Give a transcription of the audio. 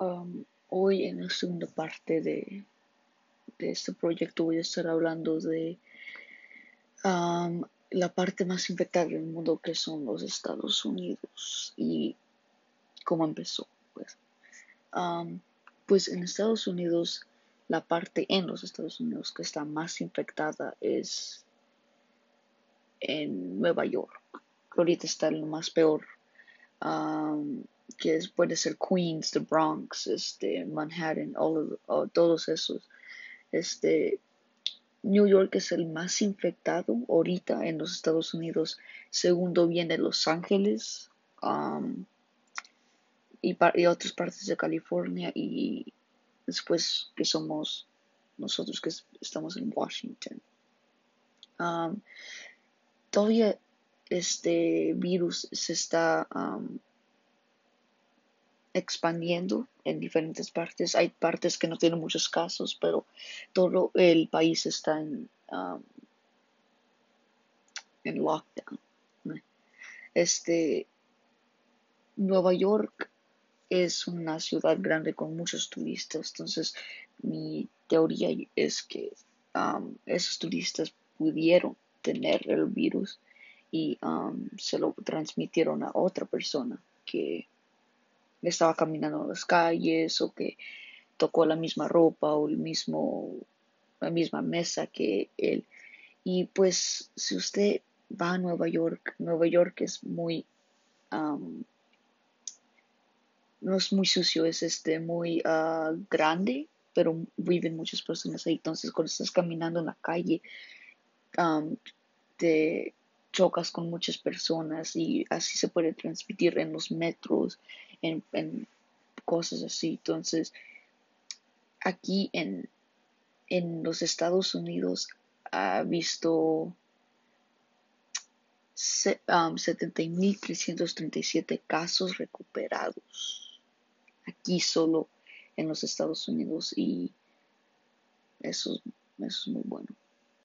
Um, hoy en la segunda parte de, este proyecto voy a estar hablando de um, la parte más infectada del mundo que son los Estados Unidos y cómo empezó. Pues, pues en Estados Unidos, la parte en los Estados Unidos que está más infectada es en Nueva York. Ahorita está lo más peor. Um, que puede ser Queens, the Bronx, este, Manhattan, todos esos. Este, New York es el más infectado ahorita en los Estados Unidos. Segundo viene Los Ángeles um, y, y, otras partes de California y después que somos nosotros que estamos en Washington. Um, todavía este virus se está um, expandiendo en diferentes partes. Hay partes que no tienen muchos casos, pero todo el país está en, um, en lockdown. Este, Nueva York es una ciudad grande con muchos turistas, entonces mi teoría es que um, esos turistas pudieron tener el virus y um, se lo transmitieron a otra persona que estaba caminando en las calles o que tocó la misma ropa o el mismo, la misma mesa que él. Y pues si usted va a Nueva York, Nueva York es muy, no es muy sucio, es este muy uh, grande, pero viven muchas personas ahí. Entonces cuando estás caminando en la calle, te chocas con muchas personas y así se puede transmitir en los metros, en, cosas así. Entonces, aquí en, en los Estados Unidos ha visto 70.337 um, casos recuperados. Aquí solo en los Estados Unidos y eso, eso es muy bueno.